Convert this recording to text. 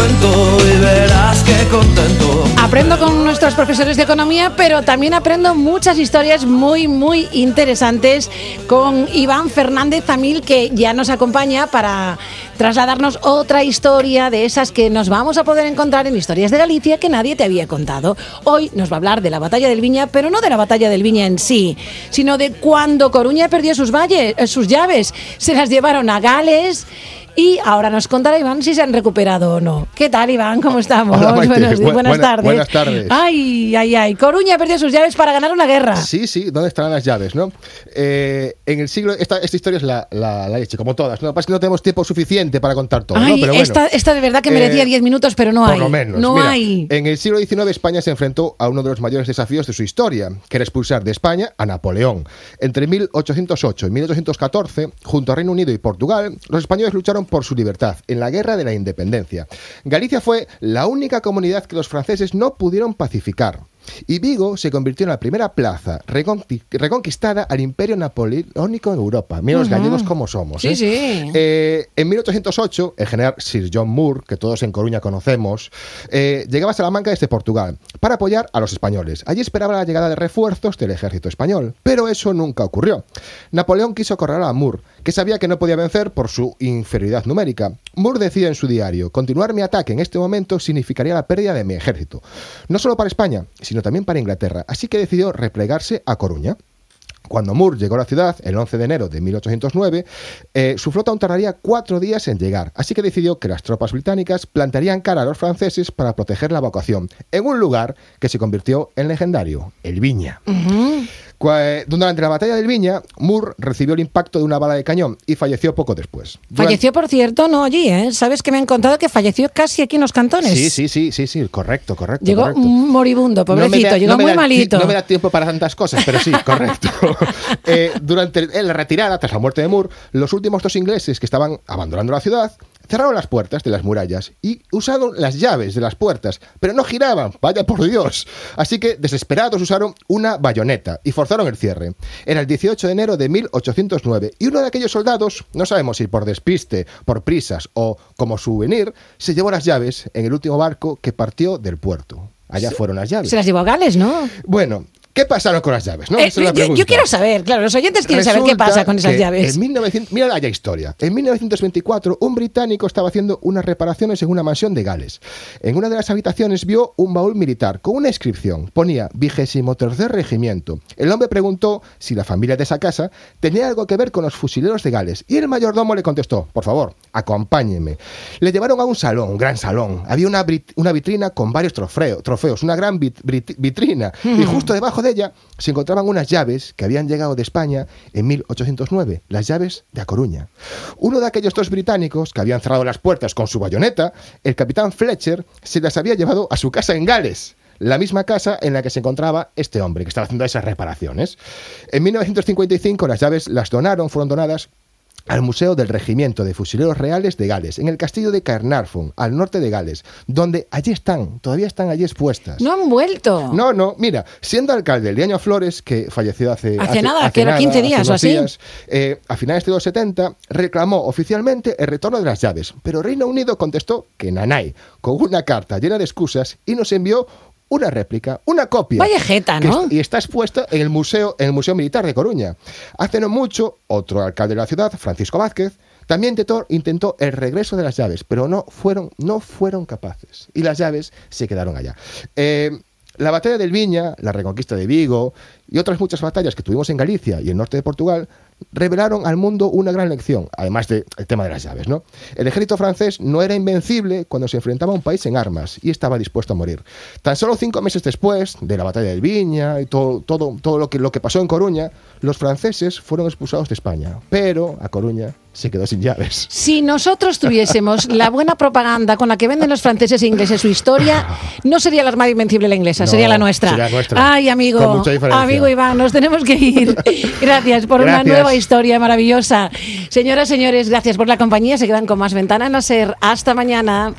y verás que contento. Aprendo con nuestros profesores de economía, pero también aprendo muchas historias muy, muy interesantes con Iván Fernández Tamil, que ya nos acompaña para trasladarnos otra historia de esas que nos vamos a poder encontrar en Historias de Galicia que nadie te había contado. Hoy nos va a hablar de la batalla del Viña, pero no de la batalla del Viña en sí, sino de cuando Coruña perdió sus, valles, eh, sus llaves. Se las llevaron a Gales y ahora nos contará Iván si se han recuperado o no. ¿Qué tal, Iván? ¿Cómo estamos? Hola. Buenos- Bu- buenas buena- tardes. buenas tardes. Ay, ay, ay. Coruña perdió sus llaves para ganar una guerra. Sí, sí, ¿dónde estarán las llaves, no? Eh, en el siglo, esta, esta historia es la, la, la leche, como todas, ¿no? Lo que pasa es que no tenemos tiempo suficiente para contar todo, Ay, ¿no? Pero bueno, esta, esta de verdad que merecía eh, 10 minutos, pero no por hay. lo menos. No Mira, hay. En el siglo XIX España se enfrentó a uno de los mayores desafíos de su historia, que era expulsar de España a Napoleón. Entre 1808 y 1814, junto a Reino Unido y Portugal, los españoles lucharon por su libertad en la Guerra de la Independencia. Galicia fue la única comunidad que los franceses no pudieron pacificar. Y Vigo se convirtió en la primera plaza reconqui- reconquistada al imperio napoleónico en Europa. Mira los gallegos cómo somos. Sí, ¿eh? sí. Eh, en 1808, el general Sir John Moore, que todos en Coruña conocemos, eh, llegaba a Salamanca desde Portugal para apoyar a los españoles. Allí esperaba la llegada de refuerzos del ejército español, pero eso nunca ocurrió. Napoleón quiso acorralar a Moore, que sabía que no podía vencer por su inferioridad numérica. Moore decía en su diario, continuar mi ataque en este momento significaría la pérdida de mi ejército, no solo para España, sino también para Inglaterra, así que decidió replegarse a Coruña. Cuando Moore llegó a la ciudad, el 11 de enero de 1809, eh, su flota aún tardaría cuatro días en llegar, así que decidió que las tropas británicas plantarían cara a los franceses para proteger la evacuación, en un lugar que se convirtió en legendario, el Viña. Durante la batalla del Viña, Moore recibió el impacto de una bala de cañón y falleció poco después. Durante- Falleció, por cierto, no allí, ¿eh? Sabes que me han contado que falleció casi aquí en los cantones. Sí, sí, sí, sí, sí, correcto, correcto. Llegó correcto. moribundo, No pobrecito, da- llegó no muy da malito. No me da tiempo para tantas cosas, pero sí, correcto. Eh, durante el- la retirada, tras la muerte de Moore, los últimos dos ingleses que estaban abandonando la ciudad cerraron las puertas de las murallas y usaron las llaves de las puertas, pero no giraban, vaya por Dios. Así que, desesperados, usaron una bayoneta y forzaron el cierre. Era el 18 de enero de 1809 y uno de aquellos soldados, no sabemos si por despiste, por prisas o como souvenir, se llevó las llaves en el último barco que partió del puerto. Allá fueron las llaves. Se las llevó a Gales, ¿no? Bueno, ¿qué pasaron con las llaves? No? Eh, Esa es la yo, yo quiero saber, claro, los oyentes quieren saber qué Resulta pasa con esas llaves. En 1900, mira la historia. En 1924, un británico estaba haciendo unas reparaciones en una mansión de Gales. En una de las habitaciones vio un baúl militar con una inscripción. Ponía vigésimo tercer regimiento. El hombre preguntó si la familia de esa casa tenía algo que ver con los fusileros de Gales. Y el mayordomo le contestó, por favor, acompáñenme. Le llevaron a un salón, un gran salón. Había una, una vitrina con varios trofeo- trofeos, una gran vit- vitrina. Y justo debajo de ella se encontraban unas llaves que habían llegado de España en 1809, las llaves de A Coruña. Uno de aquellos dos británicos que habían cerrado las puertas con su bayoneta, el capitán Fletcher, se las había llevado a su casa en Gales. La misma casa en la que se encontraba este hombre que estaba haciendo esas reparaciones. En 1955 las llaves las donaron, fueron donadas al Museo del Regimiento de Fusileros Reales de Gales, en el castillo de Caernarfon, al norte de Gales, donde allí están, todavía están allí expuestas. No han vuelto. No, no, mira, siendo alcalde Liaño Flores, que falleció hace... Hace nada, que era 15 hace días o así. días, eh, a finales de los 70, reclamó oficialmente el retorno de las llaves, pero Reino Unido contestó que nanay, con una carta llena de excusas, y nos envió una réplica, una copia. Vaya jeta, ¿no? est- y está expuesta en el museo, en el Museo Militar de Coruña. Hace no mucho, otro alcalde de la ciudad, Francisco Vázquez, también intentó, intentó el regreso de las llaves, pero no fueron, no fueron capaces. Y las llaves se quedaron allá. Eh, la batalla del Viña, la reconquista de Vigo y otras muchas batallas que tuvimos en Galicia y el norte de Portugal revelaron al mundo una gran lección, además del tema de las llaves. ¿no? El ejército francés no era invencible cuando se enfrentaba a un país en armas y estaba dispuesto a morir. Tan solo cinco meses después de la batalla del Viña y todo, todo, todo lo, que, lo que pasó en Coruña, los franceses fueron expulsados de España, pero a Coruña se quedó sin llaves. Si nosotros tuviésemos la buena propaganda con la que venden los franceses e ingleses su historia, no sería la armada invencible la inglesa, No, sería la nuestra. sería nuestra. Ay, amigo, amigo Iván, nos tenemos que ir. Gracias por una Gracias. nueva historia maravillosa. Señoras, señores, gracias por la compañía. Se quedan con más ventana en la SER. Hasta mañana.